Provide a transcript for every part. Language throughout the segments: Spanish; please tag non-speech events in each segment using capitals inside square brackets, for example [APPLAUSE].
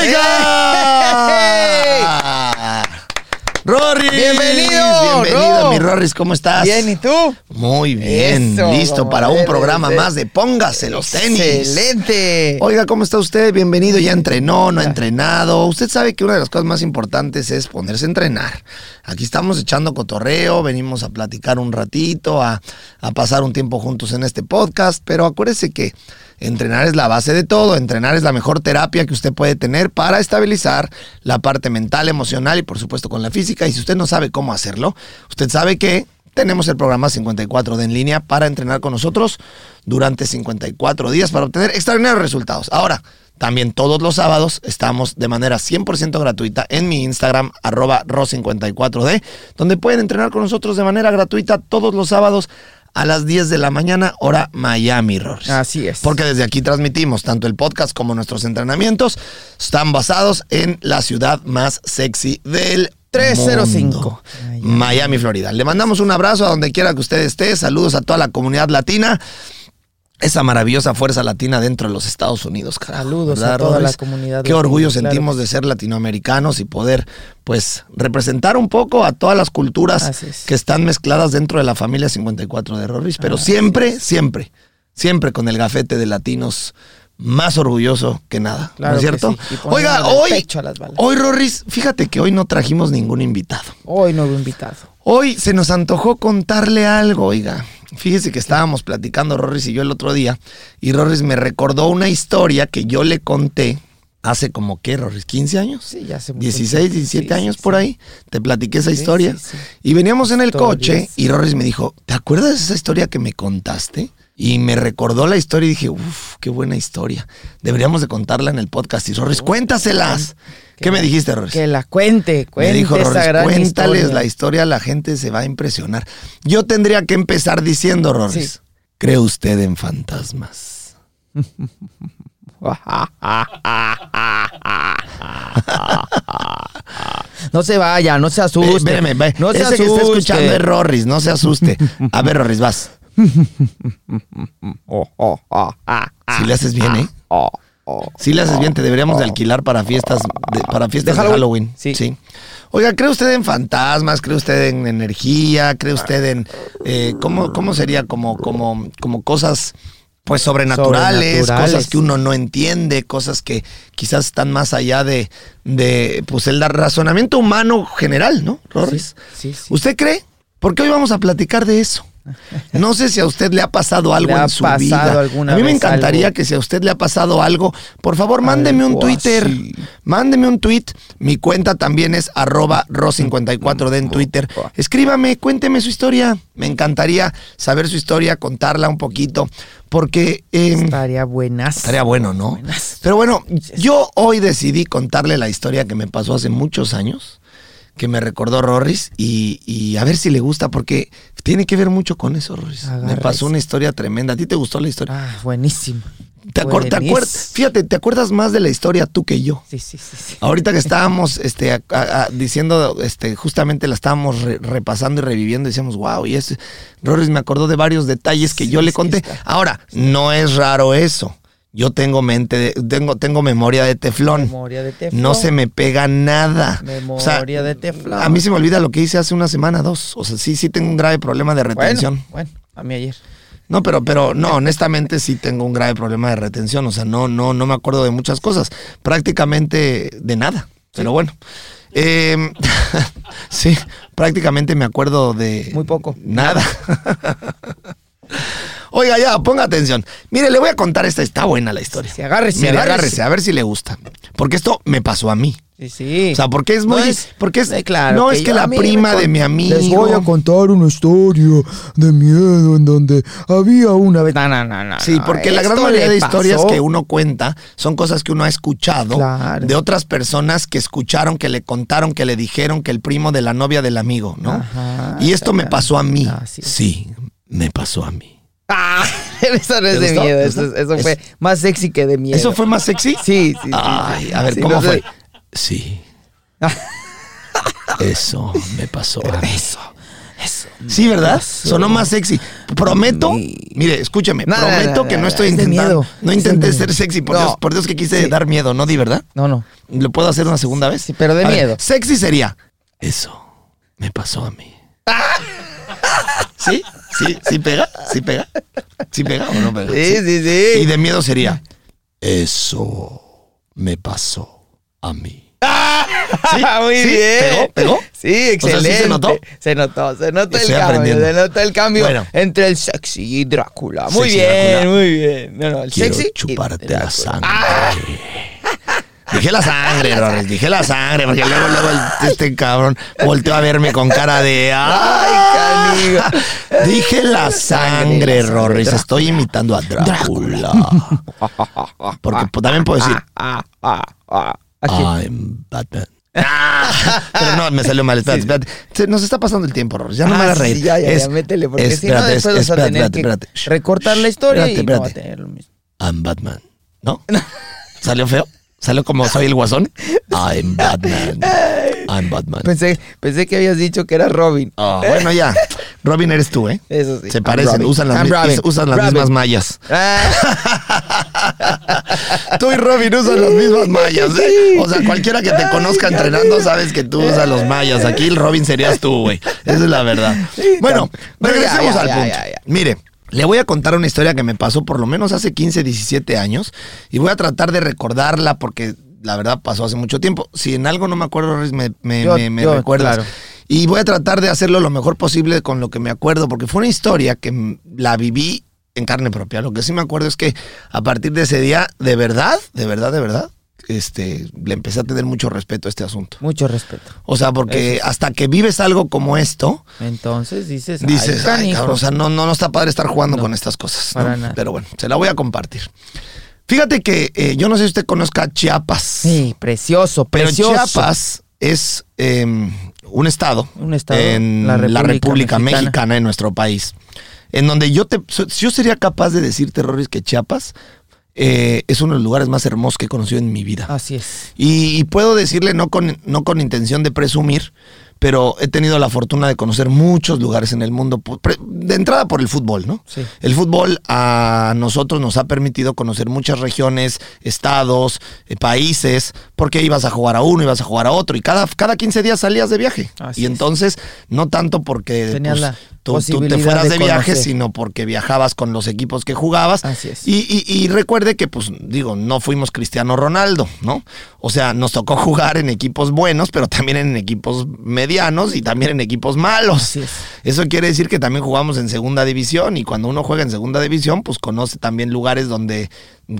¡Oiga! [LAUGHS] ¡Rorris! ¡Bienvenido, Bienvenido, Ro! mi Rorris, ¿cómo estás? Bien, ¿y tú? Muy bien, Eso, listo para un programa ser. más de Póngase los tenis. Excelente. Oiga, ¿cómo está usted? Bienvenido, ya entrenó, no ha entrenado. Usted sabe que una de las cosas más importantes es ponerse a entrenar. Aquí estamos echando cotorreo, venimos a platicar un ratito, a, a pasar un tiempo juntos en este podcast, pero acuérdese que entrenar es la base de todo, entrenar es la mejor terapia que usted puede tener para estabilizar la parte mental, emocional y por supuesto con la física. Y si usted no sabe cómo hacerlo, usted sabe que tenemos el programa 54 de en línea para entrenar con nosotros durante 54 días para obtener extraordinarios resultados. Ahora, también todos los sábados estamos de manera 100% gratuita en mi Instagram, arroba ro54d, donde pueden entrenar con nosotros de manera gratuita todos los sábados a las 10 de la mañana, hora Miami, Rorris. Así es. Porque desde aquí transmitimos tanto el podcast como nuestros entrenamientos. Están basados en la ciudad más sexy del 305. mundo, Miami, Florida. Le mandamos un abrazo a donde quiera que usted esté. Saludos a toda la comunidad latina. Esa maravillosa fuerza latina dentro de los Estados Unidos, carajo. Saludos ¿verdad, a toda la comunidad Qué orgullo claro sentimos de ser latinoamericanos y poder, pues, representar un poco a todas las culturas es. que están mezcladas dentro de la familia 54 de Rorris. Pero siempre, siempre, siempre con el gafete de latinos más orgulloso que nada. Claro ¿No es cierto? sí, Oiga, hoy, hoy, Rorris, fíjate que hoy no trajimos ningún invitado. Hoy nuevo invitado. Hoy se nos antojó contarle algo, oiga. Fíjese que estábamos platicando Rorris y yo el otro día y Rorris me recordó una historia que yo le conté hace como, ¿qué, Rorris? ¿15 años? Sí, ya hace mucho 16, tiempo. 17 Sí, años sí, por ahí. Te platiqué esa historia. Y veníamos en el Historias. coche y Rorris me dijo, ¿te acuerdas de esa historia que me contaste? Y me recordó la historia y dije, uff, qué buena historia. Deberíamos de contarla en el podcast. Y Rorris, cuéntaselas. ¿Qué me dijiste, Rorris? Que la cuente, Me cuente dijo esa Rorris, gran cuéntales historia. la historia, la gente se va a impresionar. Yo tendría que empezar diciendo, Rorris, Sí. ¿cree usted en fantasmas? [LAUGHS] No se vaya, no se asuste. No se ese que está asuste. escuchando es Rorris, no se asuste. A ver, Rorris, vas. Ah, [LAUGHS] ah, Si le haces bien, ¿eh? Si le haces bien, te deberíamos de alquilar para fiestas de, para fiestas de ¿De Halloween. Halloween? Sí. Oiga, ¿cree usted en fantasmas? ¿Cree usted en energía? ¿Cree usted en eh, cómo, cómo sería como, como, como cosas pues sobrenaturales, Sobrenaturales. cosas que uno no entiende, cosas que quizás están más allá de, de pues el razonamiento humano general, ¿no, Rorris? Sí, sí. ¿Usted cree? Porque hoy vamos a platicar de eso. No sé si a usted le ha pasado algo ¿Le ha en su pasado vida. alguna a mí me encantaría algo? que si a usted le ha pasado algo, por favor, mándeme un Twitter. así. Mándeme un tweet. Mi cuenta también es arroba ro54d en Twitter. Escríbame, cuénteme su historia. Me encantaría saber su historia, contarla un poquito, porque eh, Estaría buenas. estaría bueno, ¿no? Buenas. Pero bueno, yo hoy decidí contarle la historia que me pasó hace muchos años, que me recordó Rorris, y, y a ver si le gusta, porque tiene que ver mucho con eso, Rorris. Me pasó una historia tremenda. ¿A ti te gustó la historia? Ah, buenísimo. ¿Te, acuer- te buenísimo. acuer- Fíjate, ¿te acuerdas más de la historia tú que yo? Sí, sí, sí. sí. Ahorita que [LAUGHS] estábamos este, a- a- a- diciendo, este, justamente la estábamos re- repasando y reviviendo, decíamos, wow, y ese, Rorris me acordó de varios detalles que Sí, yo le es conté. Ahora, no es raro eso. Yo tengo mente, de- tengo, tengo memoria de teflón. Memoria de teflón. No se me pega nada. O sea, Memoria de teflón. A mí se me olvida lo que hice hace una semana, dos. O sea, sí, sí tengo un grave problema de retención. Bueno, bueno, a mí ayer. No, pero, pero no, honestamente sí tengo un grave problema de retención. O sea, no, no, no me acuerdo de muchas cosas. Prácticamente de nada. Pero bueno. Eh, [LAUGHS] sí, prácticamente me acuerdo de. Muy poco. Nada. [LAUGHS] Oiga, ya, ponga atención. Mire, le voy a contar esta. Está buena la historia. Sí, agárrese, Mire, agárrese. agárrese, a ver si le gusta. Porque esto me pasó a mí. Sí, sí. O sea, porque es muy. No es- porque es. eh, claro, no, que es que la prima de mi amigo. Les voy a contar una historia de miedo en donde había una vez. No, no, no, no. Sí, porque la gran mayoría de historias pasó. que uno cuenta son cosas que uno ha escuchado Claro. de otras personas que escucharon, que le contaron, que le dijeron que el primo de la novia del amigo, ¿no? Ajá, y esto me pasó a mí. Así es. Sí, me pasó a mí. Ah, [LAUGHS] eso no es ¿Te de miedo. ¿Te Eso, fue más sexy que de miedo. ¿Eso fue más sexy? Sí, sí, sí. Ay, a ver, Sí, ¿cómo no fue? Sí. Eso me pasó a mí. Eso, eso. Sí, ¿verdad? pasó. Sonó más sexy. Prometo, mire, No, no, prometo no, que no, estoy es intentando, no intenté ser sexy, por. Dios, por Dios que quise Sí. dar miedo, ¿no di verdad? No, no. ¿Lo puedo hacer una segunda vez? Sí, pero de A ver, miedo. sexy sería. Eso me pasó a mí. ¿Sí? ¿Sí? ¿Sí pega? ¿Sí pega? ¿Sí pega o no pega? Sí, sí, Y sí. de miedo sería. Eso me pasó a mí. ¿Sí? [LAUGHS] Muy ¿Sí? bien. ¿Pegó? ¿Pegó? Sí, O sea, ¿sí excelente. se notó? Se notó, se notó el cambio. Se notó el cambio Bueno. entre el sexy y Drácula. Muy Sexy bien, Drácula. muy bien. No, no, el Quiero sexy. y chuparte la Drácula. sangre. Dije la sangre, Rorris, dije la sangre, porque luego, luego este cabrón volteó a verme con cara de ¡ay, canijo! Dije la sangre, Rorris, estoy imitando a Drácula. Porque pues, también puedo decir Ah, ah, ah. I'm Batman. Ah, pero no, me salió mal. Espérate, espérate. Se- Nos está pasando el tiempo, Rorris. Ya no Ah, me hagas reír. sí, ya, ya, Es- ya, métele, porque si espérate, no, después vas a espérate, tener espérate, espérate. Recortar la historia y Espérate, no va a espérate. tener lo mismo. I'm Batman. ¿No? [LAUGHS] ¿Salió feo? ¿Salió como soy el guasón? [LAUGHS] I'm Batman. I'm Batman. Pensé, pensé que habías dicho que era Robin. Ah, bueno, ya. Robin eres tú, ¿eh? Eso sí. Se parecen, usan las, usan las Robin. mismas mallas. Ah, [LAUGHS] Tú y Robin usan las mismas mallas, ¿eh? O sea, cualquiera que te conozca entrenando sabes que tú usas los mallas. Aquí el Robin serías tú, güey. Esa es la verdad. Bueno, ya, regresemos ya, al punto. ya. Mire, le voy a contar una historia que me pasó por lo menos hace 15, 17 años y voy a tratar de recordarla porque la verdad pasó hace mucho tiempo. Si en algo no me acuerdo, me, me, Yo- me- me yo, recuerdas. claro. Y voy a tratar de hacerlo lo mejor posible con lo que me acuerdo, porque fue una historia que la viví en carne propia. Lo que sí me acuerdo es que a partir de ese día, de verdad, de verdad, de verdad, este, le empecé a tener mucho respeto a este asunto. mucho respeto. O sea, porque hasta que vives algo como esto, Entonces dices, dices, ay, "Ay, cabrón, o sea, no, no, no está padre estar jugando No, con estas cosas. para nada. Pero bueno, se la voy a compartir. Fíjate que eh, yo no sé si usted conozca Chiapas, Sí, precioso, pero precioso. Chiapas es eh, un estado, Un estado, en la la República, Mexicana. Mexicana. en nuestro país, en donde yo te, yo sería capaz de decirte, Roris, que Chiapas eh, es uno de los lugares más hermosos que he conocido en mi vida. Así es. Y, y puedo decirle, no con, no con intención de presumir, pero he tenido la fortuna de conocer muchos lugares en el mundo, de entrada por el fútbol, ¿no? Sí. El fútbol a nosotros nos ha permitido conocer muchas regiones, estados, eh, países, porque ibas a jugar a uno, ibas a jugar a otro, y cada, cada 15 días salías de viaje. Así y es. entonces, no tanto porque pues, la tú, te fueras de de, viaje, sino porque viajabas con los equipos que jugabas. Así es. Y, y- y recuerde que, pues, digo, no fuimos Cristiano Ronaldo, ¿no? O sea, nos tocó [LAUGHS] jugar en equipos buenos, pero también en equipos medianos y también en equipos malos. Así es. Eso quiere decir que también jugamos en segunda división y cuando uno juega en segunda división, pues conoce también lugares donde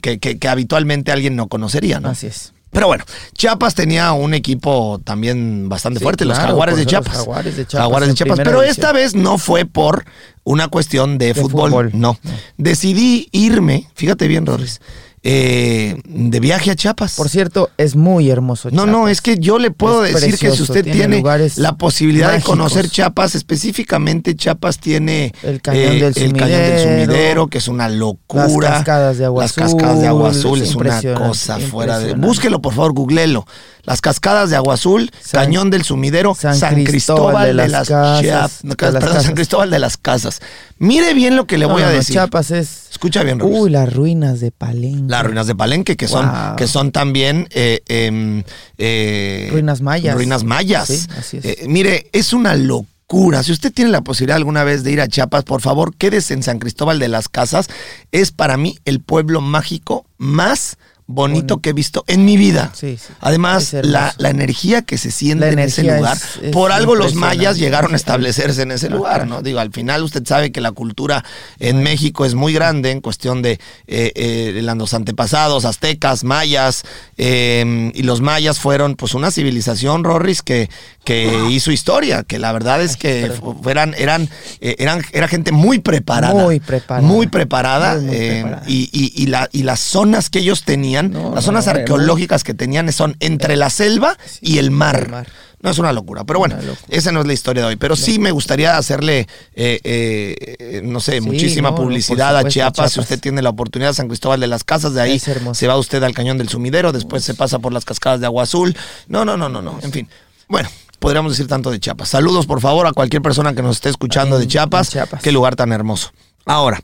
que, que- que habitualmente alguien no conocería, ¿no? Así es. Pero bueno, Chiapas tenía un equipo también bastante Sí, fuerte, los jaguares de los Chiapas. Jaguares de Chiapas Jaguares de Chiapas. Pero esta vez no fue por una cuestión de, fútbol, fútbol. No. Decidí irme, fíjate bien, Rorris, eh, de viaje a Chiapas. Por cierto, es muy hermoso. No, no, es que yo le puedo Es decir que si usted tiene la posibilidad mágicos. de conocer Chiapas, específicamente Chiapas tiene eh, El cañón del el cañón del Sumidero, que es una locura. las cascadas de agua Las cascadas de agua azul azul, es una cosa fuera de. Búsquelo, por favor, googlelo. Las cascadas de agua azul, San- cañón del sumidero, San, San Cristóbal, de las, Casas, de las San. Cristóbal de las Casas. Mire bien lo que le No, voy a no, decir. Chiapas es. Escucha bien, Rorris. Uy, las ruinas de Palenque. Las ruinas de Palenque, que son, Wow. que son también eh, em, eh, Ruinas mayas. Ruinas mayas. Sí, así es. Eh, mire, es una locura locura. Si usted tiene la posibilidad alguna vez de ir a Chiapas, por favor, quédese en San Cristóbal de las Casas. Es para mí el pueblo mágico más bonito que he visto en mi vida. Sí, sí. Además, la, la energía que se siente en ese lugar. es- es por algo los mayas llegaron a establecerse en ese Ajá. lugar, ¿no? Digo, al final usted sabe que la cultura en México es muy grande en cuestión de eh, eh, los antepasados, aztecas, mayas, eh, y los mayas fueron pues una civilización, Rorris, que, que hizo historia, que la verdad es que eran, eran, eh, eran, era gente muy preparada. Muy preparada. Muy preparada. Muy, preparada. y, y- y la- y las zonas que ellos tenían, No, las zonas no, arqueológicas que tenían son entre la selva y el mar. el mar. No es una locura, pero bueno, locura. esa no es la historia de hoy. Pero sí me gustaría hacerle, eh, eh, no sé, Sí, muchísima no, publicidad a supuesto, a Chiapas. Si usted tiene la oportunidad, San Cristóbal de las Casas, de ahí se va usted al Cañón del Sumidero, después se pasa por las cascadas de Agua Azul. No, no, no, no, no. En fin. Bueno. Podríamos decir tanto de Chiapas. Saludos, por favor, a cualquier persona que nos esté escuchando de Chiapas. Qué lugar tan hermoso. Ahora,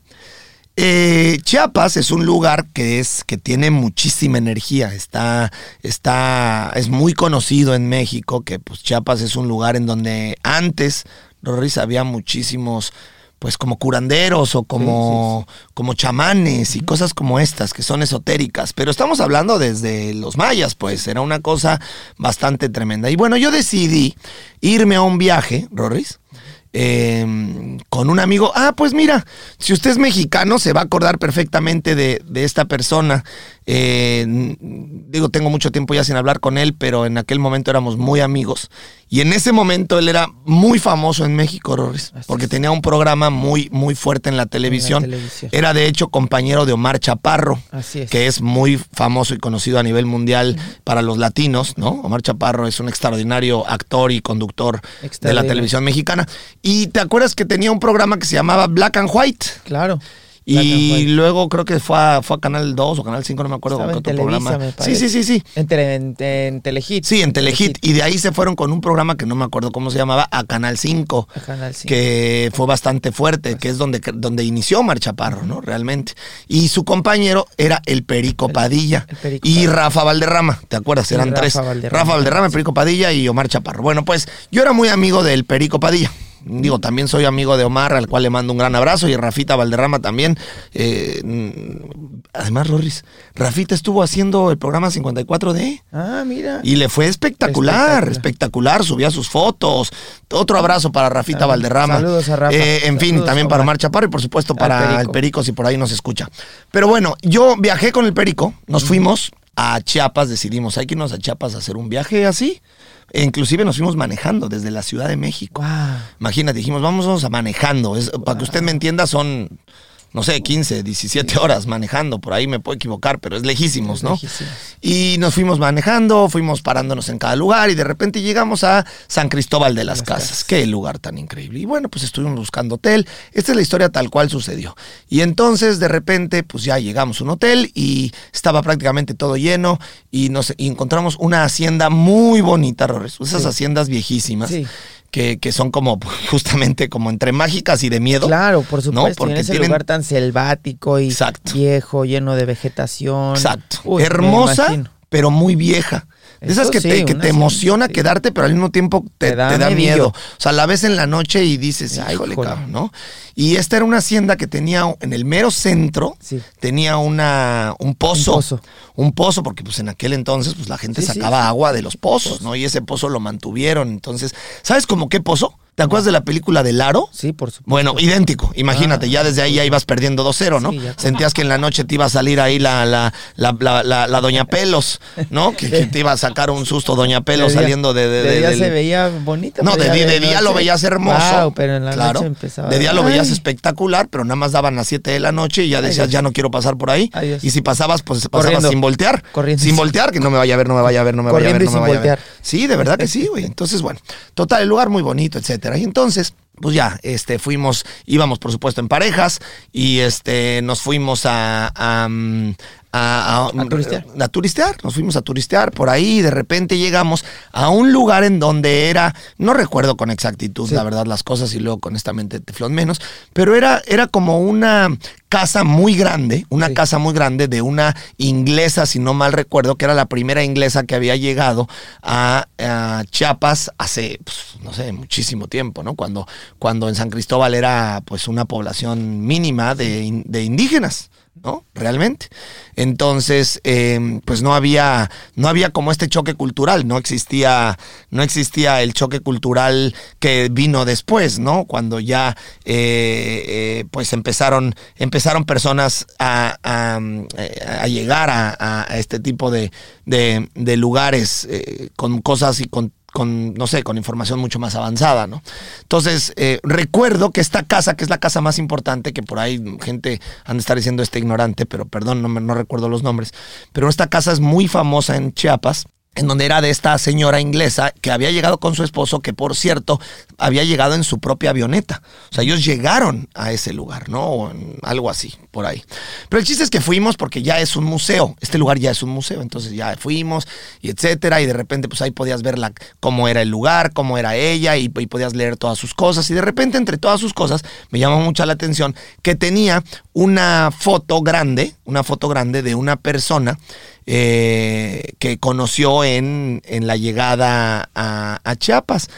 eh, Chiapas es un lugar que es que tiene muchísima energía. Está, está, es muy conocido en México que pues Chiapas es un lugar en donde antes, Rorris, había muchísimos, pues como curanderos o como, como chamanes y cosas como estas que son esotéricas. Pero estamos hablando desde los mayas, pues era una cosa bastante tremenda. Y bueno, yo decidí irme a un viaje, Rorris eh, con un amigo. Ah, pues mira, si usted es mexicano, se va a acordar perfectamente de, de esta persona. Eh, digo, tengo mucho tiempo ya sin hablar con él, pero en aquel momento éramos muy amigos. Y en ese momento él era muy famoso en México, Rorris, Así porque tenía un programa muy, muy fuerte en la televisión. televisión. Era de hecho compañero de Omar Chaparro, Así es. que es muy famoso y conocido a nivel mundial para los latinos, ¿no? Omar Chaparro es un extraordinario actor y conductor de la televisión mexicana. Y te acuerdas que tenía un programa que se llamaba Black and White. Claro. Y luego creo que fue a, fue a Canal 2 o Canal 5, no me acuerdo qué en otro Televisa, programa. me Sí, sí, sí, sí. En, tele- en, en Telehit. Sí, en Telehit. Y de ahí se fueron con un programa que no me acuerdo cómo se llamaba, a Canal 5. A Canal 5. Que fue bastante fuerte, que es donde, donde inició Omar Chaparro, ¿no? Realmente. Y su compañero era el Perico Padilla. el Perico y Padilla. Rafa Valderrama, ¿te acuerdas? Eran Rafa tres. Valderrama. Rafa Valderrama, el Perico Padilla y Omar Chaparro. Bueno, pues yo era muy amigo del Perico Padilla. Digo, también soy amigo de Omar, al cual le mando un gran abrazo, y Rafita Valderrama también. Eh, mm, además, Rorris, Rafita estuvo haciendo el programa 54D. Ah, mira. Y le fue espectacular, espectacular, Espectacular. subía sus fotos. Otro abrazo para Rafita Salud- Valderrama. saludos a Rafa. Eh, en fin, también para Omar. Chaparro y por supuesto para Perico. el Perico, si por ahí nos escucha. Pero bueno, yo viajé con el Perico, nos fuimos a Chiapas, decidimos, hay que irnos a Chiapas a hacer un viaje así. E inclusive nos fuimos manejando desde la Ciudad de México. Guau. Imagínate, dijimos, vamos a manejando. Es, Para que usted me entienda, son, no sé, 15, 17 horas manejando. Por ahí me puedo equivocar, pero es lejísimos, ¿no? Lejísimos. Y nos fuimos manejando, fuimos parándonos en cada lugar y de repente llegamos a San Cristóbal de las Las Casas. Casas. Qué lugar tan increíble. Y bueno, pues estuvimos buscando hotel. Esta es la historia tal cual sucedió. Y entonces de repente, pues ya llegamos a un hotel y estaba prácticamente todo lleno y nos y encontramos una hacienda muy bonita, Rores. Esas Sí. haciendas viejísimas. Sí. Que, que son como [LAUGHS] justamente como entre mágicas y de miedo. Claro, por supuesto. Porque en ese tienen- lugar tan selvático y Exacto. viejo, lleno de vegetación. Exacto. Uy, Hermosa, pero muy vieja. De esas que, sí, te, que te emociona sí. quedarte, pero al mismo tiempo te, Te da te da medillo. miedo. O sea, la ves en la noche y dices, Ay, híjole, cabrón, ¿no? Y esta era una hacienda que tenía en el mero centro, Sí. tenía una, un pozo. Un pozo. Un pozo, porque pues en aquel entonces pues la gente sacaba agua de los pozos, ¿no? Y ese pozo lo mantuvieron. Entonces, ¿sabes cómo qué pozo? ¿Te acuerdas de la película del aro? Sí, por supuesto. Bueno, idéntico. Imagínate, Ah, ya desde ahí ya ibas perdiendo 2-0, ¿no? Sí. Sentías que en la noche te iba a salir ahí la, la, la, la, la- la Doña Pelos, ¿no? Que, que te iba a sacar un susto Doña Pelos saliendo de... de, de de- día del- se veía bonito. no, de, día- de día lo veías hermoso. Guau, pero en la claro. noche empezaba. De día lo veías Ay. espectacular, pero nada más daban las 7 de la noche y ya decías, ya no quiero pasar por ahí. Ay. Y si pasabas, pues pasabas Corriendo. sin voltear. Corriendo. Sin voltear, que no me vaya a ver, no me vaya a ver, no me vaya a ver, no me sin vaya a ver. voltear. Sí, de verdad que sí, güey. Entonces, bueno, total, el lugar muy bonito, etcétera. Y entonces, pues ya, este, fuimos, íbamos por supuesto en parejas y este, nos fuimos a, a, a, A turistear. a turistear, nos fuimos a turistear por ahí y de repente llegamos a un lugar en donde era, no recuerdo con exactitud, Sí. la verdad, las cosas y luego honestamente teflón menos, pero era, era como una casa muy grande, una Sí. casa muy grande de una inglesa, si no mal recuerdo, que era la primera inglesa que había llegado a, a Chiapas hace, pues, no sé, muchísimo tiempo, ¿no? Cuando, cuando en San Cristóbal era pues una población mínima de, de indígenas. ¿no? Realmente. Entonces, eh, pues no había, no había como este choque cultural, no existía, no existía el choque cultural que vino después, ¿no? Cuando ya, eh, eh, pues empezaron, empezaron personas a, a, a llegar a, a este tipo de, de- de lugares eh, con cosas y con con, no sé, con información mucho más avanzada, ¿no? Entonces, eh, recuerdo que esta casa, que es la casa más importante, que por ahí gente han de estar diciendo este ignorante, pero perdón, no, no recuerdo los nombres, pero esta casa es muy famosa en Chiapas, en donde era de esta señora inglesa que había llegado con su esposo, que por cierto había llegado en su propia avioneta. O sea, ellos llegaron a ese lugar, ¿no? O en algo así, por ahí. Pero el chiste es que fuimos porque ya es un museo. Este lugar ya es un museo. Entonces ya fuimos y etcétera. Y de repente, pues ahí podías ver la, cómo era el lugar, cómo era ella y, y podías leer todas sus cosas. Y de repente, entre todas sus cosas, me llamó mucho la atención que tenía una foto grande, una foto grande de una persona eh, que conoció en, en la llegada a, a Chiapas.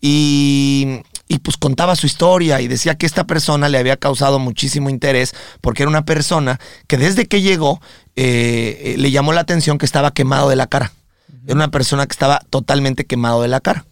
Y, y pues contaba su historia y decía que esta persona le había causado muchísimo interés porque era una persona que desde que llegó eh, eh, le llamó la atención que estaba quemado de la cara. Era una persona que estaba totalmente quemado de la cara.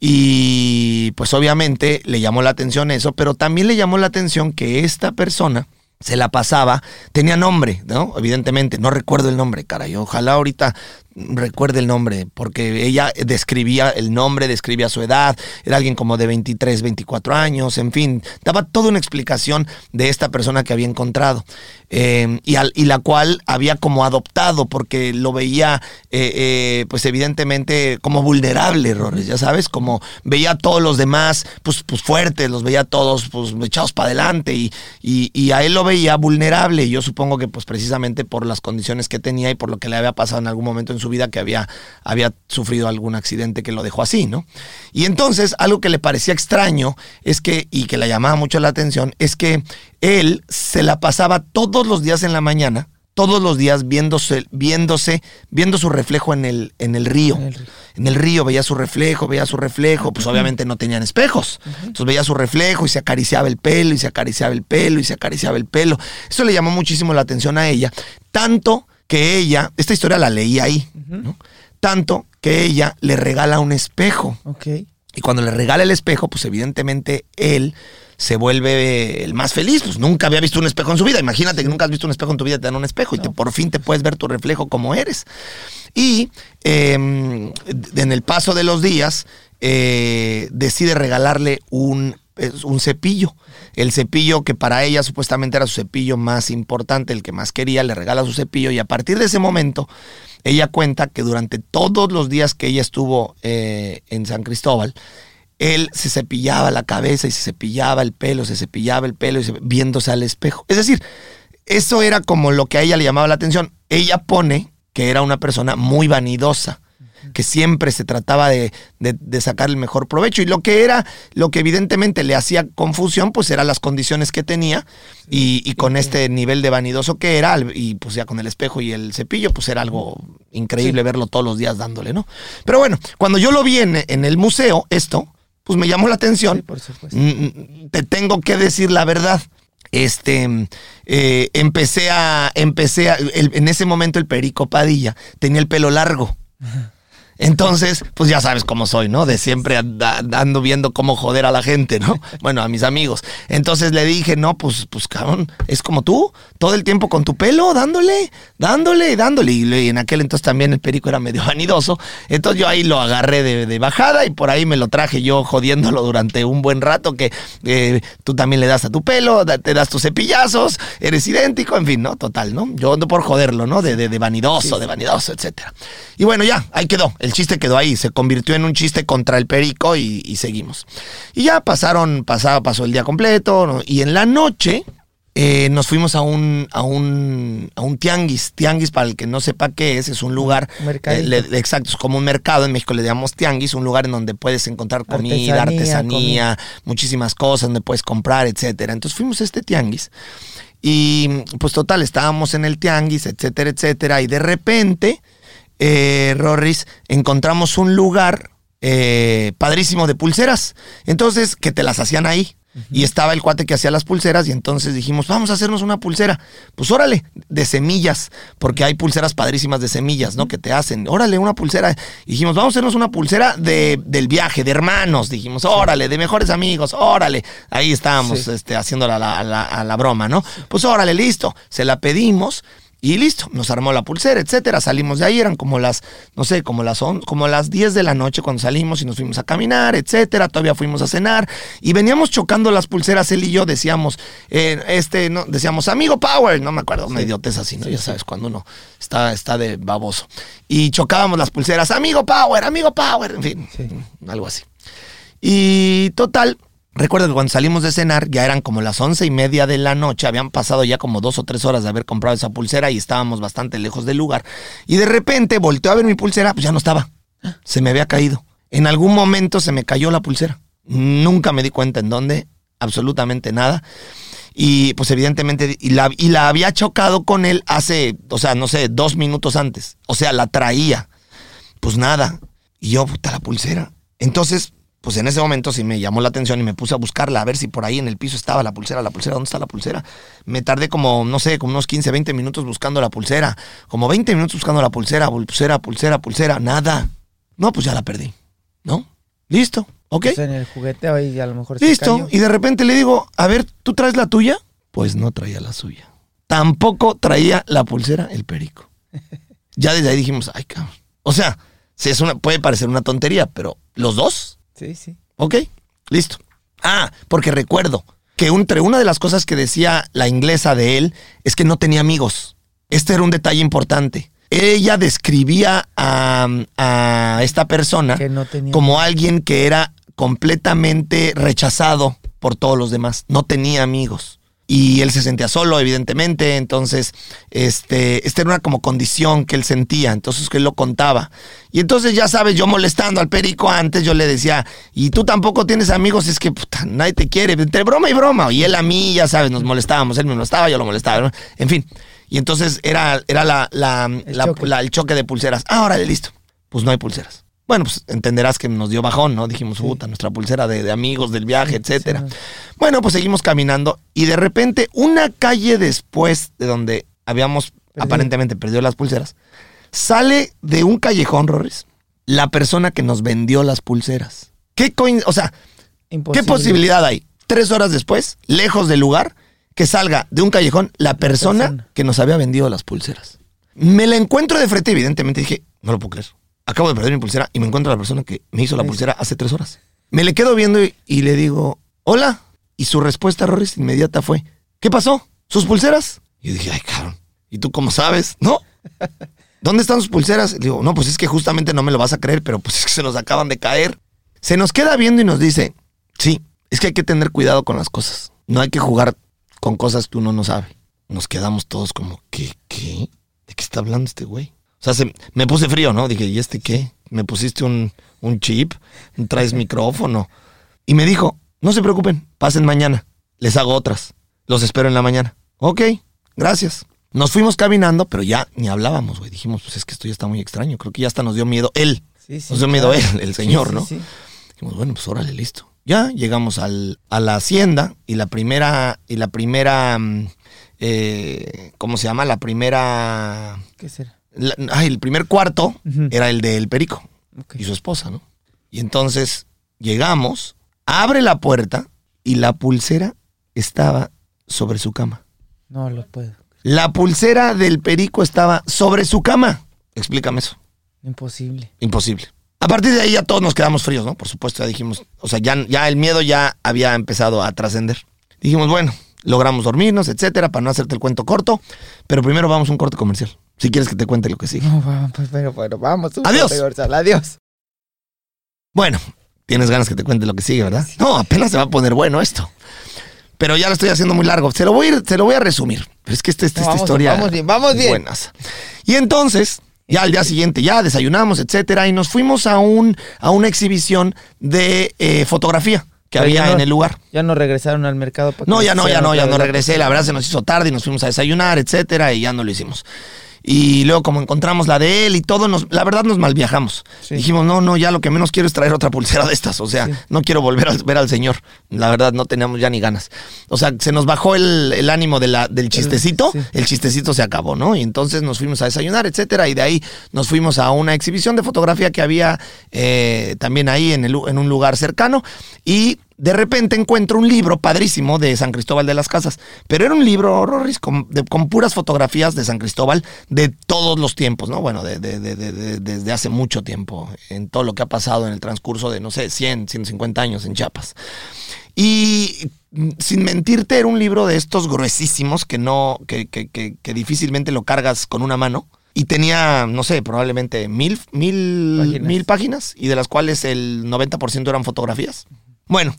Y pues obviamente le llamó la atención eso, pero también le llamó la atención que esta persona se la pasaba, tenía nombre, ¿no? Evidentemente, no recuerdo el nombre, caray. Ojalá ahorita recuerde el nombre, porque ella describía el nombre, describía su edad, era alguien como de 23, 24 años, en fin, daba toda una explicación de esta persona que había encontrado eh, y, la cual había como adoptado, porque lo veía, eh, eh, pues evidentemente como vulnerable, errores, ya sabes, como veía a todos los demás, pues, pues fuertes, los veía a todos, pues echados para adelante y, y, y a él lo veía vulnerable. Yo supongo que pues precisamente por las condiciones que tenía y por lo que le había pasado en algún momento en su vida, que había, había sufrido algún accidente que lo dejó así, ¿no? Y entonces algo que le parecía extraño es que, y que le llamaba mucho la atención, es que él se la pasaba todos los días en la mañana, todos los días viéndose, viéndose, viendo su reflejo en el, en el río. En el río. En el río veía su reflejo, veía su reflejo, pues obviamente no tenían espejos. Entonces veía su reflejo y se acariciaba el pelo y se acariciaba el pelo y se acariciaba el pelo. Eso le llamó muchísimo la atención a ella, tanto que ella, esta historia la leí ahí, ¿no? Tanto que ella le regala un espejo. Ok. Y cuando le regala el espejo, pues evidentemente él se vuelve el más feliz. Pues nunca había visto un espejo en su vida. Imagínate que nunca has visto un espejo en tu vida, te dan un espejo y te, por fin te puedes ver tu reflejo como eres. Y eh, en el paso de los días eh, decide regalarle un, es un cepillo. El cepillo que para ella supuestamente era su cepillo más importante, el que más quería, le regala su cepillo y a partir de ese momento ella cuenta que durante todos los días que ella estuvo eh, en San Cristóbal, él se cepillaba la cabeza y se cepillaba el pelo, se cepillaba el pelo y se- viéndose al espejo. Es decir, eso era como lo que a ella le llamaba la atención. Ella pone que era una persona muy vanidosa, que siempre se trataba de, de- de sacar el mejor provecho. Y lo que era, lo que evidentemente le hacía confusión, pues eran las condiciones que tenía y, y con este nivel de vanidoso que era, y pues ya con el espejo y el cepillo, pues era algo increíble verlo todos los días dándole, ¿no? Pero bueno, cuando yo lo vi en, en el museo, esto, pues me llamó la atención. Sí, por supuesto. Mm, te tengo que decir la verdad. Este, eh, empecé a, empecé a, el- en ese momento el Perico Padilla tenía el pelo largo. Entonces, pues ya sabes cómo soy, ¿no? De siempre anda- ando viendo cómo joder a la gente, ¿no? [LAUGHS] Bueno, a mis amigos. Entonces le dije, no, pues, pues cabrón, es como tú, todo el tiempo con tu pelo, dándole, dándole, dándole. Y, en aquel entonces también el perico era medio [LAUGHS] vanidoso. Entonces yo ahí lo agarré de, de bajada y por ahí me lo traje yo jodiéndolo durante un buen rato, que eh, tú también le das a tu pelo, te das tus cepillazos, eres idéntico, en fin, ¿no? Total, ¿no? Yo ando por joderlo, ¿no? De, de, de vanidoso, de vanidoso, etcétera. Y bueno, ya, ahí quedó. El chiste quedó ahí. Se convirtió en un chiste contra el perico y, y seguimos. Y ya pasaron, pasado, pasó el día completo. ¿no? Y en la noche, eh, nos fuimos a un, a, un, a un tianguis. Tianguis, para el que no sepa qué es, es un lugar. Eh, le- exacto, es como un mercado. En México le llamamos tianguis, un lugar en donde puedes encontrar comida, Artesanía, artesanía, muchísimas cosas, donde puedes comprar, etcétera. Entonces fuimos a este tianguis. Y pues total, estábamos en el tianguis, etcétera, etcétera. Y de repente, eh, Rorris, encontramos un lugar eh, padrísimo de pulseras. Entonces, que te las hacían ahí. Y estaba el cuate que hacía las pulseras y entonces dijimos, vamos a hacernos una pulsera. Pues órale, de semillas, porque hay pulseras padrísimas de semillas, ¿no? Que te hacen, órale, una pulsera. Y dijimos, vamos a hacernos una pulsera de, del viaje, de hermanos. Dijimos, órale, de mejores amigos, órale. Ahí estábamos Sí. este, haciendo la, la- la- a la broma, ¿no? Pues órale, listo. Se la pedimos. Y listo, nos armó la pulsera, etcétera. Salimos de ahí, eran como las, no sé, como las, on- como las 10 de la noche cuando salimos y nos fuimos a caminar, etcétera. Todavía fuimos a cenar y veníamos chocando las pulseras, él y yo decíamos, eh, este, no, decíamos, amigo Power, no me acuerdo, una idiotez así, ¿no? ya sabes, cuando uno está, está de baboso. Y chocábamos las pulseras, amigo Power, amigo Power, en fin, Sí. algo así. Y total, recuerdo que cuando salimos de cenar ya eran como las once y media de la noche, habían pasado ya como dos o tres horas de haber comprado esa pulsera y estábamos bastante lejos del lugar. Y de repente volteó a ver mi pulsera, pues ya no estaba. Se me había caído. En algún momento se me cayó la pulsera. Nunca me di cuenta en dónde, absolutamente nada. Y pues evidentemente, y la, y la había chocado con él hace, o sea, no sé, dos minutos antes. O sea, la traía. Pues nada. Y yo, puta, la pulsera. Entonces, pues en ese momento sí me llamó la atención y me puse a buscarla, a ver si por ahí en el piso estaba la pulsera, la pulsera, ¿dónde está la pulsera? Me tardé como, no sé, como unos 15, 20 minutos buscando la pulsera. Como 20 minutos buscando la pulsera, pulsera, pulsera, pulsera, nada. No, pues ya la perdí. ¿No? Listo, ¿ok? Pues en el juguete ahí a lo mejor se Listo. cayó. Y de repente le digo, a ver, ¿tú traes la tuya? Pues no traía la suya. Tampoco traía la pulsera el perico. Ya desde ahí dijimos, ay, cabrón. O sea, si es una, puede parecer una tontería, pero los dos, Sí, sí. ok, listo. Ah, porque recuerdo que entre una de las cosas que decía la inglesa de él es que no tenía amigos. Este era un detalle importante. Ella describía a, a esta persona no como alguien que era completamente rechazado por todos los demás. No tenía amigos. Y él se sentía solo, evidentemente. Entonces, este, esta era una como condición que él sentía. Entonces, que él lo contaba. Y entonces, ya sabes, yo molestando al perico antes, yo le decía, y tú tampoco tienes amigos, es que puta, nadie te quiere. Entre broma y broma. Y él a mí, ya sabes, nos molestábamos. Él me molestaba, yo lo molestaba. ¿no? En fin. Y entonces era, era la, la- El la- choque. el choque de pulseras. Ah, órale, listo. Pues no hay pulseras. Bueno, pues entenderás que nos dio bajón, ¿no? Dijimos, puta, nuestra pulsera de, de amigos del viaje, etcétera. Bueno, pues seguimos caminando y de repente, una calle después de donde habíamos aparentemente perdido las pulseras, sale de un callejón, Rorris, la persona que nos vendió las pulseras. ¿Qué coin- O sea, ¿qué posibilidad hay? Tres horas después, lejos del lugar, que salga de un callejón la persona, persona. que nos había vendido las pulseras. Me la encuentro de frente, evidentemente dije, no lo puedo creer. Acabo de perder mi pulsera y me encuentro a la persona que me hizo la pulsera hace tres horas. Me le quedo viendo y, y le digo, hola. Y su respuesta, Rorris, inmediata fue, ¿qué pasó? ¿Sus pulseras? Y yo dije, ay, cabrón. ¿Y tú cómo sabes? ¿No? [LAUGHS] ¿Dónde están sus pulseras? Le digo, no, pues es que justamente no me lo vas a creer, pero pues es que se nos acaban de caer. Se nos queda viendo y nos dice, sí, es que hay que tener cuidado con las cosas. No hay que jugar con cosas que uno no sabe. Nos quedamos todos como, ¿qué? ¿Qué? ¿De qué está hablando este güey? O sea, se- me puse frío, ¿no? Dije, ¿y este qué? ¿Me pusiste un, un chip? ¿Traes micrófono? Y me dijo, no se preocupen, pasen mañana. Les hago otras. Los espero en la mañana. Ok, gracias. Nos fuimos caminando, pero ya ni hablábamos, güey. Dijimos, pues es que esto ya está muy extraño. Creo que ya hasta nos dio miedo él. Sí, sí, Nos dio miedo claro. él, el señor, Sí, ¿no? Dijimos, bueno, pues órale, listo. Ya llegamos al, a la hacienda y la primera, y la primera, mm, eh, ¿cómo se llama? La primera, ¿Qué será? La- ay, el primer cuarto era el del perico y su esposa, ¿no? Y entonces llegamos, abre la puerta y la pulsera estaba sobre su cama. No lo puedo. La pulsera del perico estaba sobre su cama. Explícame eso. Imposible. Imposible. A partir de ahí ya todos nos quedamos fríos, ¿no? Por supuesto, ya dijimos, o sea, ya, ya el miedo ya había empezado a trascender. Dijimos, bueno, logramos dormirnos, etcétera, para no hacerte el cuento corto, pero primero vamos a un corte comercial. Si quieres que te cuente lo que sigue. No, vamos, pues, pero, pero vamos. Adiós. Adiós. Bueno, tienes ganas que te cuente lo que sigue, ¿verdad? No, apenas se va a poner bueno esto. pero ya lo estoy haciendo muy largo. Se lo voy a, ir- se lo voy a resumir. Pero es que esta, esta, No, esta vamos historia. vamos bien, vamos bien. buenas. Y entonces, ya al día siguiente, ya desayunamos, etcétera, y nos fuimos a, un, a una exhibición de eh, fotografía que Pero había no- en el lugar. Ya no regresaron al mercado. para No, ya no, ya no, ya no regresé. La verdad se nos hizo tarde y nos fuimos a desayunar, etcétera, y ya no lo hicimos. Y luego, como encontramos la de él y todo, nos, la verdad nos malviajamos. Sí. Dijimos, no, no, ya lo que menos quiero es traer otra pulsera de estas. O sea, Sí. no quiero volver a ver al señor. La verdad, no teníamos ya ni ganas. O sea, se nos bajó el, el ánimo de la, del chistecito. sí. El chistecito se acabó, ¿no? Y entonces nos fuimos a desayunar, etcétera. Y de ahí nos fuimos a una exhibición de fotografía que había eh, también ahí en, el, en un lugar cercano. Y de repente encuentro un libro padrísimo de San Cristóbal de las Casas. Pero era un libro, Rorris, con, de- con puras fotografías de San Cristóbal de todos los tiempos, ¿no? Bueno, de- de- de- de- de- desde hace mucho tiempo, en todo lo que ha pasado en el transcurso de, no sé, 100, 150 años en Chiapas. Y sin mentirte, era un libro de estos gruesísimos que no, que, que- que- que difícilmente lo cargas con una mano. Y tenía, no sé, probablemente mil, mil, Páginas. mil páginas, y de las cuales el 90% eran fotografías. Bueno,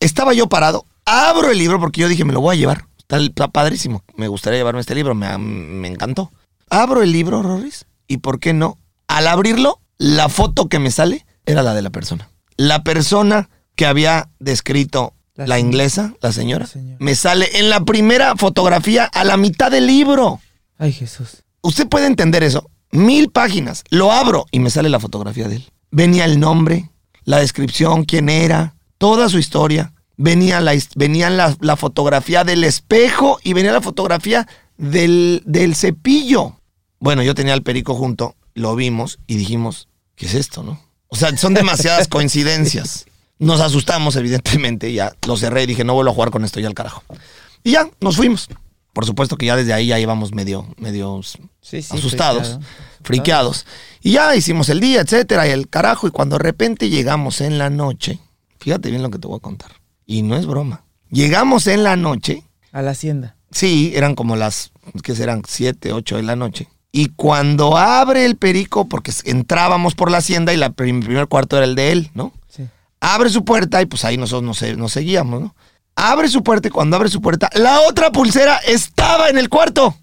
estaba yo parado, abro el libro porque yo dije, me lo voy a llevar. Está, está padrísimo, me gustaría llevarme este libro, me, me encantó. Abro el libro, Rorris, y ¿por qué no? Al abrirlo, la foto que me sale era la de la persona. La persona que había descrito La inglesa, la señora, La señora. me sale en la primera fotografía a la mitad del libro. Ay, Jesús. ¿Usted puede entender eso? Mil páginas. Lo abro y me sale la fotografía de él. Venía el nombre, la descripción, quién era, toda su historia. Venía la, la, la fotografía del espejo y venía la fotografía del, del cepillo. Bueno, yo tenía al perico junto, lo vimos y dijimos, ¿qué es esto, no? O sea, son demasiadas [LAUGHS] coincidencias. Nos asustamos, evidentemente, y ya lo cerré y dije, no vuelvo a jugar con esto ya al carajo. Y ya, nos fuimos. Por supuesto que ya desde ahí ya íbamos medio, medio Sí, sí. asustados, friqueado. friqueados. Y ya hicimos el día, etcétera, y el carajo. Y cuando de repente llegamos en la noche, fíjate bien lo que te voy a contar. Y no es broma. Llegamos en la noche, A la hacienda. sí, eran como las, que serán? Siete, ocho de la noche. Y cuando abre el perico, porque entrábamos por la hacienda y la el primer cuarto era el de él, ¿no? Sí. Abre su puerta y pues ahí nosotros nos, se- nos seguíamos, ¿no? Abre su puerta y cuando abre su puerta, la otra pulsera estaba en el cuarto.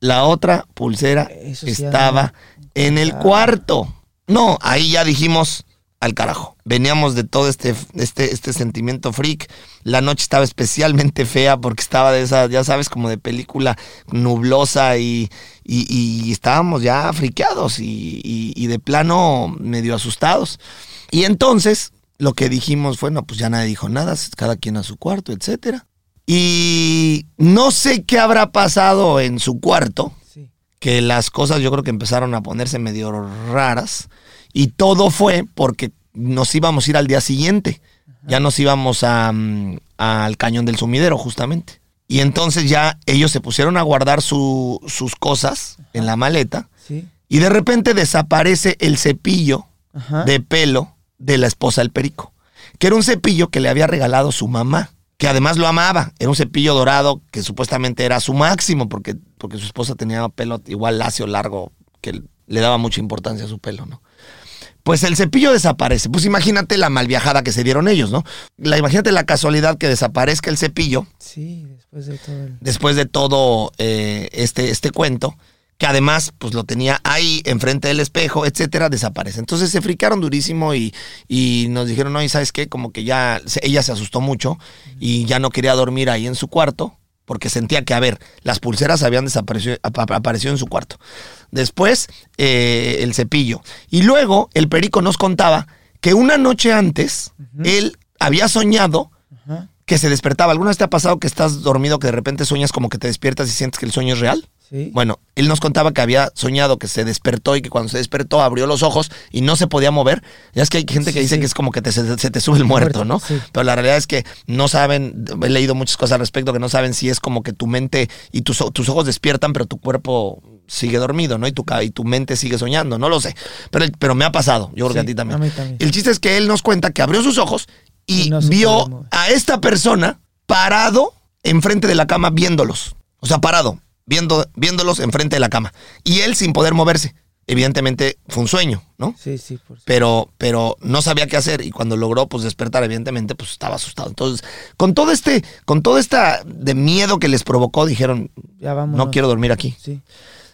La otra pulsera sí, estaba en el cuarto. No, ahí ya dijimos al carajo. Veníamos de todo este, este, este sentimiento freak. La noche estaba especialmente fea porque estaba de esa, ya sabes, como de película nublosa y, y- y estábamos ya friqueados y, y- de plano medio asustados. Y entonces lo que dijimos fue, no, pues ya nadie dijo nada, cada quien a su cuarto, etcétera. Y no sé qué habrá pasado en su cuarto, Sí. que las cosas yo creo que empezaron a ponerse medio raras y todo fue porque nos íbamos a ir al día siguiente. Ya nos íbamos a, mm, al cañón del sumidero justamente. Y entonces ya ellos se pusieron a guardar su- sus cosas en la maleta Sí. y de repente desaparece el cepillo Ajá. de pelo de la esposa del perico, que era un cepillo que le había regalado su mamá, que además lo amaba, era un cepillo dorado que supuestamente era su máximo, porque, porque su esposa tenía pelo igual lacio, largo, que le daba mucha importancia a su pelo, ¿no? Pues el cepillo desaparece. Pues imagínate la malviajada que se dieron ellos, ¿no? La, imagínate la casualidad que desaparezca el cepillo Sí, después de todo el... después de todo eh, este, este cuento, que además pues lo tenía ahí enfrente del espejo, etcétera, desaparece. Entonces se fricaron durísimo y, y nos dijeron, no, y sabes qué, como que ya se- ella se asustó mucho y ya no quería dormir ahí en su cuarto. Porque sentía que, a ver, las pulseras habían desaparecido, ap- aparecido en su cuarto. Después, eh, el cepillo. Y luego, el perico nos contaba que una noche antes, él había soñado que se despertaba. ¿Alguna vez te ha pasado que estás dormido, que de repente sueñas como que te despiertas y sientes que el sueño es real? Sí. Bueno, él nos contaba que había soñado que se despertó y que cuando se despertó abrió los ojos y no se podía mover. Ya es que hay gente que dice sí. que es como que te- se, se te sube el muerto, ¿no? Pero la realidad es que no saben, he leído muchas cosas al respecto, que no saben si es como que tu mente y tus, ojos despiertan, pero tu cuerpo sigue dormido, ¿no? Y tu, y tu mente sigue soñando, no lo sé. Pero, pero me ha pasado, yo creo que a ti también. a mí también. El chiste es que él nos cuenta que abrió sus ojos y, Y no se vio a esta persona parado enfrente de la cama viéndolos. O sea, parado, viendo, viéndolos enfrente de la cama. Y él sin poder moverse. evidentemente fue un sueño, ¿no? Sí, sí, por pero, pero no sabía qué hacer y cuando logró pues despertar evidentemente pues estaba asustado. Entonces, con todo este, con todo esta de miedo que les provocó, dijeron, Ya vámonos. no quiero dormir aquí. Sí.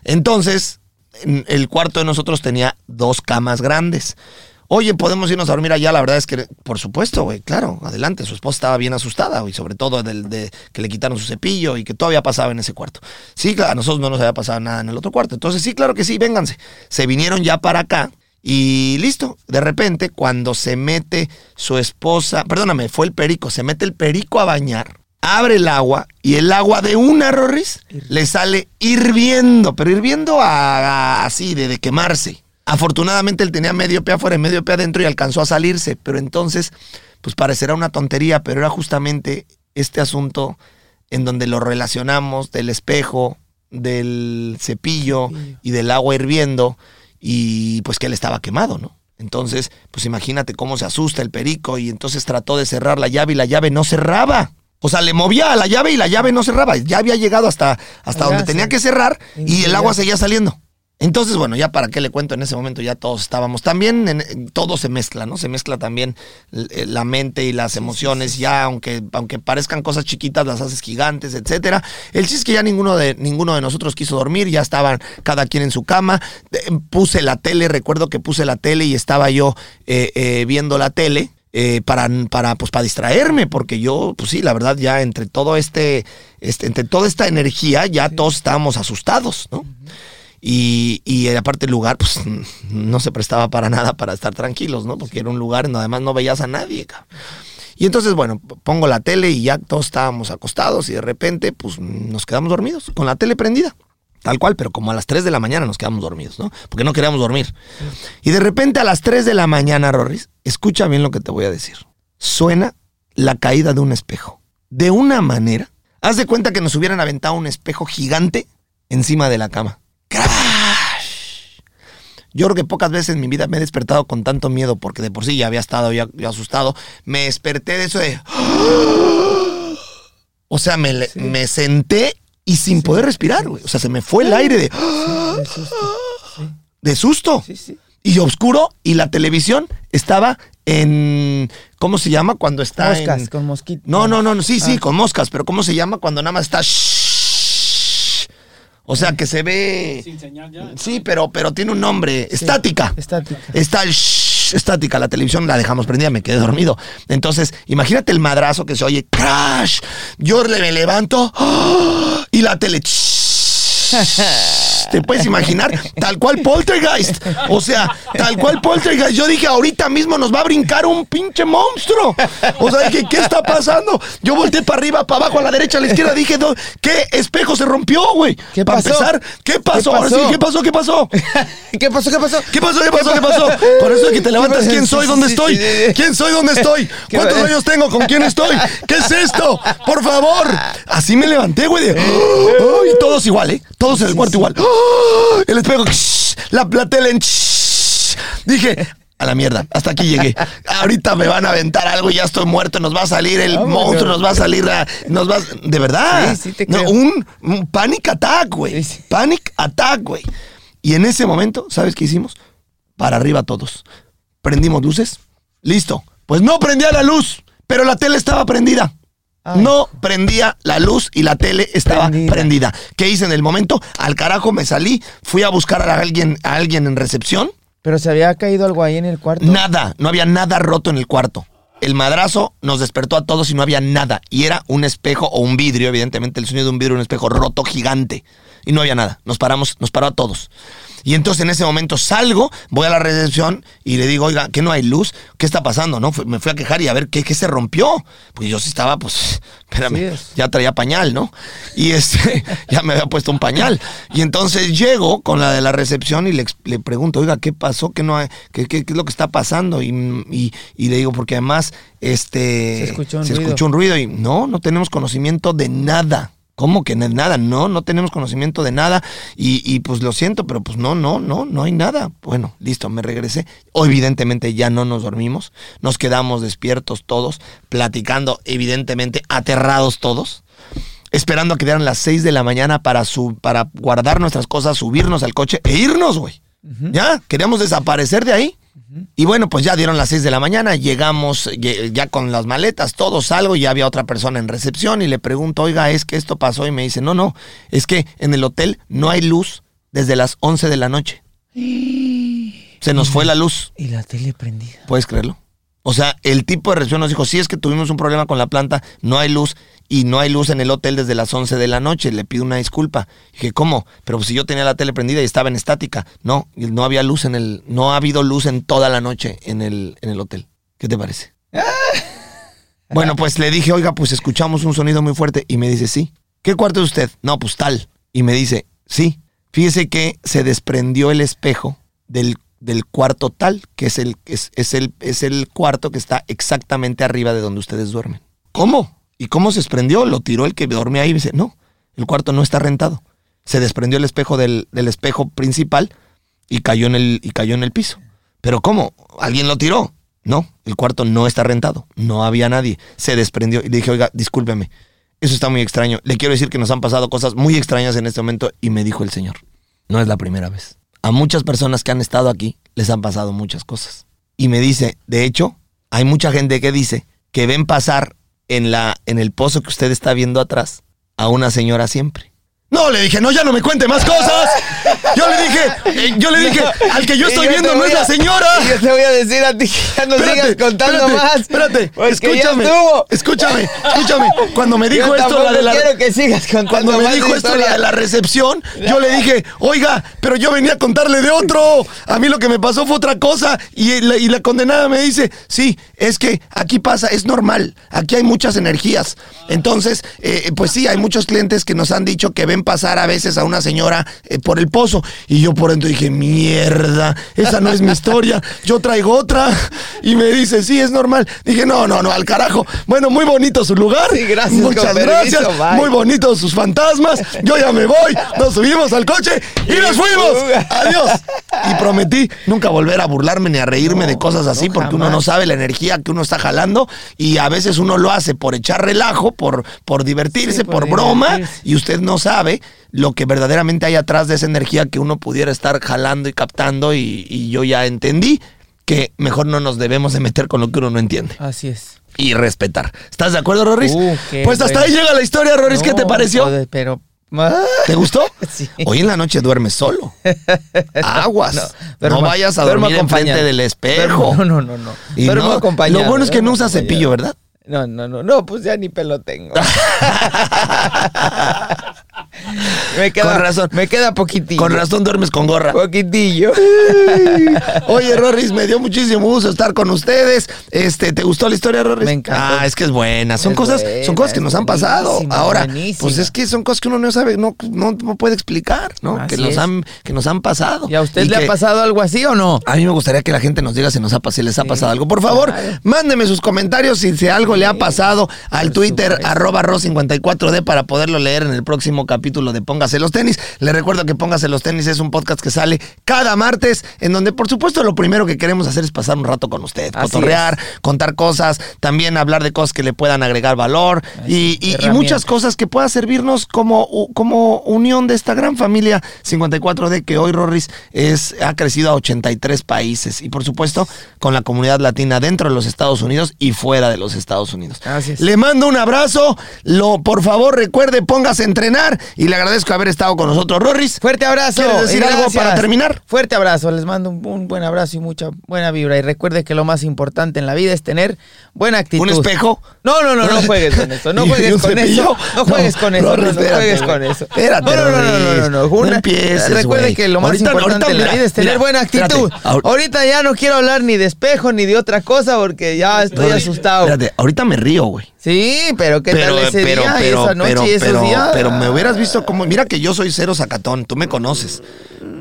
Entonces, en- el cuarto de nosotros tenía dos camas grandes. Oye, ¿podemos irnos a dormir allá? La verdad es que, por supuesto, güey, claro, adelante. Su esposa estaba bien asustada, güey, sobre todo del, de que le quitaron su cepillo y que todavía pasaba en ese cuarto. Sí, claro, a nosotros no nos había pasado nada en el otro cuarto. Entonces, sí, claro que sí, vénganse. Se vinieron ya para acá y listo. De repente, cuando se mete su esposa, perdóname, fue el perico, se mete el perico a bañar, abre el agua y el agua de una Rorris le sale hirviendo, pero hirviendo a- a- así, de, de quemarse. Afortunadamente él tenía medio pie afuera y medio pie adentro y alcanzó a salirse, pero entonces, pues parecerá una tontería, pero era justamente este asunto en donde lo relacionamos del espejo, del cepillo y del agua hirviendo y pues que él estaba quemado, ¿no? Entonces, pues imagínate cómo se asusta el perico y entonces trató de cerrar la llave y la llave no cerraba. O sea, le movía a la llave y la llave no cerraba. Ya había llegado hasta, hasta Allá, donde tenía sí. que cerrar y el agua seguía saliendo. Entonces, bueno, ya para qué le cuento, en ese momento ya todos estábamos. También en- todo se mezcla, ¿no? Se mezcla también l- la mente y las emociones, ya aunque, aunque parezcan cosas chiquitas, las haces gigantes, etcétera. El chiste es que ya ninguno de, ninguno de nosotros quiso dormir, ya estaban cada quien en su cama. Eh, Puse la tele, recuerdo que puse la tele y estaba yo eh, eh, viendo la tele. eh, para, para, pues, para distraerme, porque yo, pues sí, la verdad, ya entre todo este, este entre toda esta energía, ya todos estábamos asustados, ¿no? Y, y aparte el lugar, pues no se prestaba para nada para estar tranquilos, ¿no? Porque era un lugar donde además no veías a nadie. Y entonces, bueno, pongo la tele y ya todos estábamos acostados y de repente, pues nos quedamos dormidos, con la tele prendida. Tal cual, pero como a las 3 de la mañana nos quedamos dormidos, ¿no? Porque no queríamos dormir. Y de repente a las 3 de la mañana, Rorris, escucha bien lo que te voy a decir. Suena la caída de un espejo. De una manera, haz de cuenta que nos hubieran aventado un espejo gigante encima de la cama. Yo creo que pocas veces en mi vida me he despertado con tanto miedo porque de por sí ya había estado ya, ya asustado. Me desperté de eso de... [GASPS] O sea, me, me senté y sin poder respirar, güey. O sea, se me fue el aire de, De susto. Sí, de susto. Y oscuro y la televisión estaba en... ¿Cómo se llama cuando está Moscas, en... con mosquitos. No, no, no, no, sí, sí, Ah. con moscas, pero ¿cómo se llama cuando nada más está... shhh? O sea, que se ve... Sin señal ya. Sí, pero, pero tiene un nombre. Sí, Estática. Estática. Está el shhh, estática. La televisión la dejamos prendida, me quedé dormido. Entonces, imagínate el madrazo que se oye. Crash. Yo le- me levanto ¡ah! y la tele. [LAUGHS] ¿Te puedes imaginar? Tal cual poltergeist. O sea, tal cual poltergeist. Yo dije, ahorita mismo nos va a brincar un pinche monstruo. O sea, dije, ¿qué está pasando? Yo volteé para arriba, para abajo, a la derecha, a la izquierda. Dije, "No, ¿qué espejo se rompió, güey? ¿Qué Para pasó? empezar, ¿qué pasó? Ahora sí, pasó? [LAUGHS] ¿qué pasó? ¿Qué pasó? ¿Qué pasó? ¿Qué pasó? ¿Qué pasó? ¿Qué pasó? ¿Qué pasó? Con eso de que te levantas, pasó? ¿quién soy? ¿Dónde estoy? ¿Quién soy? ¿Dónde estoy? [LAUGHS] ¿Qué ¿Cuántos años tengo? ¿Con quién estoy? ¿Qué es esto? Por favor. Así me levanté, güey. [GASPS] Y todos igual, ¿eh? Todos en el cuarto igual. ¡Ah! El espejo, shh, la, la tele en shh. Dije, a la mierda, hasta aquí llegué. Ahorita me van a aventar algo y ya estoy muerto. Nos va a salir el Oh, monstruo, nos va a salir la. Nos va, de verdad. Sí, sí te No, un, un panic attack, güey. Sí, sí. Panic attack, güey. Y en ese momento, ¿sabes qué hicimos? Para arriba todos. Prendimos luces. Listo. Pues no prendía la luz, pero la tele estaba prendida. Ay. No prendía la luz y la tele estaba prendida. Prendida. ¿Qué hice en el momento? Al carajo me salí, fui a buscar a alguien, a alguien en recepción. Pero se había caído algo ahí en el cuarto. Nada, no había nada roto en el cuarto. El madrazo nos despertó a todos y no había nada. Y era un espejo o un vidrio, evidentemente el sonido de un vidrio, un espejo roto gigante. Y no había nada. Nos paramos, nos paró a todos. Y entonces en ese momento salgo, voy a la recepción y le digo, oiga, ¿qué no hay luz? ¿Qué está pasando? No, me fui a quejar y a ver qué, qué se rompió. Pues yo sí estaba, pues, [LAUGHS] espérame, es. ya traía pañal, ¿no? Y este, [LAUGHS] ya me había puesto un pañal. Y entonces llego con la de la recepción y le, pregunto, oiga, ¿qué pasó? ¿Qué, no hay, qué, qué- qué es lo que está pasando? Y, y- y le digo, porque además, este, Se escuchó un se ruido. escuchó un ruido y no, no tenemos conocimiento de nada. ¿Cómo que nada? No, no tenemos conocimiento de nada. Y, y, pues lo siento, pero pues no, no, no, no hay nada. Bueno, listo, me regresé. O, evidentemente ya no nos dormimos. Nos quedamos despiertos todos, platicando, evidentemente aterrados todos. Esperando a que dieran las 6 de la mañana para, su, para guardar nuestras cosas, subirnos al coche e irnos, güey. Ya, queríamos desaparecer de ahí. Y bueno, pues ya dieron las 6 de la mañana, llegamos lle- ya con las maletas, todo salgo y ya había otra persona en recepción y le pregunto, oiga, es que esto pasó y me dice, no, no, es que en el hotel no hay luz desde las 11 de la noche. Se nos fue la luz. Y la tele prendida. ¿Puedes creerlo? O sea, el tipo de reacción nos dijo, sí, es que tuvimos un problema con la planta, no hay luz y no hay luz en el hotel desde las 11 de la noche, le pido una disculpa. Dije, ¿cómo? Pero si yo tenía la tele prendida y estaba en estática. No, no había luz en el, no ha habido luz en toda la noche en el, en el hotel. ¿Qué te parece? [LAUGHS] Bueno, pues le dije, oiga, pues escuchamos un sonido muy fuerte y me dice, sí. ¿Qué cuarto es usted? No, pues tal. Y me dice, sí. Fíjese que se desprendió el espejo del, del cuarto tal, que es el, es, es el, es el cuarto que está exactamente arriba de donde ustedes duermen. ¿Cómo? ¿Y cómo se desprendió? Lo tiró el que dormía ahí y dice, no, el cuarto no está rentado. Se desprendió el espejo del, del espejo principal y cayó en el, y cayó en el piso. ¿Pero cómo? ¿Alguien lo tiró? No, el cuarto no está rentado. No había nadie. Se desprendió y le dije, oiga, discúlpeme. Eso está muy extraño. Le quiero decir que nos han pasado cosas muy extrañas en este momento y me dijo el señor, no es la primera vez. A muchas personas que han estado aquí les han pasado muchas cosas. Y me dice, de hecho, hay mucha gente que dice que ven pasar en, la, en el pozo que usted está viendo atrás a una señora siempre. No, le dije, no, ya no me cuente más cosas. Yo le dije, eh, yo le dije, al que yo estoy viendo no es a- la señora. Yo te voy a decir a ti que ya no Espérate, sigas contando espérate, más. Espérate, escúchame. Escúchame, escúchame. Cuando me dijo Yo esto la de la quiero que sigas contando cuando me más dijo esto la de la recepción, yo le dije, oiga, pero yo venía a contarle de otro. A mí lo que me pasó fue otra cosa. Y la, y la condenada me dice, sí, es que aquí pasa, es normal. Aquí hay muchas energías. Entonces, eh, pues sí, hay muchos clientes que nos han dicho que ven pasar a veces a una señora eh, por el pozo. Y yo por dentro dije, mierda, esa no es mi historia. Yo traigo otra. Y me dice, sí, es normal. Dije, no, no, no, al carajo. Bueno, muy bonito su lugar. Sí, gracias, Muchas permiso, gracias. Muy bonitos sus fantasmas. Yo ya me voy. Nos subimos al coche y nos fuimos. Adiós. Y prometí nunca volver a burlarme ni a reírme de cosas así no, porque uno no sabe la energía que uno está jalando y a veces uno lo hace por echar relajo, por, por divertirse, Sí, por, por broma y usted no sabe lo que verdaderamente hay atrás de esa energía que uno pudiera estar jalando y captando y, y yo ya entendí que mejor no nos debemos de meter con lo que uno no entiende Así es. y respetar. ¿Estás de acuerdo, Rorris? Uh, pues hasta bueno. ahí llega la historia, Rorris. ¿Qué te No, pareció? joder, pero. ¿Te gustó? [LAUGHS] Sí. Hoy en la noche duermes solo. [LAUGHS] Aguas. No, duermo- vayas a dormir enfrente del espejo. Duermo- [LAUGHS] No, no, no. no. Y no, Lo bueno es que no usas cepillo, ¿verdad? No, no, no, no, pues ya ni pelo tengo. Me queda, Con razón. Me queda poquitillo. Con razón duermes con gorra. Poquitillo. [LAUGHS] Oye, Rorris, me dio muchísimo gusto estar con ustedes. Este, ¿te gustó la historia, Rorris? Me encantó. Ah, es que es buena. Son Es cosas, buena, son cosas que nos han pasado. Ahora, buenísima. pues es que son cosas que uno no sabe, no, no, no puede explicar, ¿no? Así que nos es. han, que nos han pasado. ¿Y a usted Y le que- ha pasado algo así o no? A mí me gustaría que la gente nos diga si nos ha si les ha Sí, pasado algo. Por favor, claro. mándeme sus comentarios si, si algo le ha pasado al Twitter supuesto. arroba ro54d para poderlo leer en el próximo capítulo de Póngase los tenis. Le recuerdo que Póngase los tenis es un podcast que sale cada martes, en donde por supuesto lo primero que queremos hacer es pasar un rato con usted, Así cotorrear, contar cosas, también hablar de cosas que le puedan agregar valor y, y- y herramientas. muchas cosas que pueda servirnos como, como unión de esta gran familia 54D que hoy Rorris es, ha crecido a 83 países y por supuesto con la comunidad latina dentro de los Estados Unidos y fuera de los Estados Unidos. Así es. Le mando un abrazo, lo, por favor recuerde, póngase a entrenar y y le agradezco haber estado con nosotros, Rorris. Fuerte abrazo. ¿Quieres decir algo para terminar? Fuerte abrazo. Les mando un, buen abrazo y mucha buena vibra. Y recuerde que lo más importante en la vida es tener buena actitud. ¿Un espejo? No, no, no, no [LAUGHS] juegues con eso. No [LAUGHS] juegues con eso. No juegues con eso. No, juegues con eso. Espérate, no, no, no, no, no, Una, Recuerde que lo más importante en la vida es tener buena actitud. Ahorita ya no quiero hablar ni de espejo ni de otra cosa porque ya estoy asustado. Espérate, ahorita me río, güey. Sí, pero qué tal ese día, esa noche y esos días. Pero me hubieras visto como. Mira que yo soy cero sacatón, tú me conoces.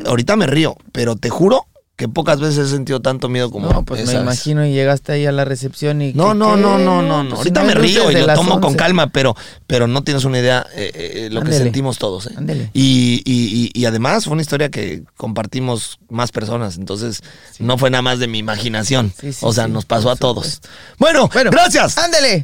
Ahorita me río, pero te juro que pocas veces he sentido tanto miedo como. No, pues me imagino y llegaste ahí a la recepción y... No, ¿qué, no, no, no, no, no. Pues Ahorita si no me hay río y lo tomo con 11. calma, pero, pero no tienes una idea eh, eh, lo que sentimos todos. ¿eh? Ándele. Y, y, y, y además fue una historia que compartimos más personas, entonces no fue nada más de mi imaginación. Sí, sí, o sea, nos pasó a todos. Bueno, Bueno, gracias. Ándele.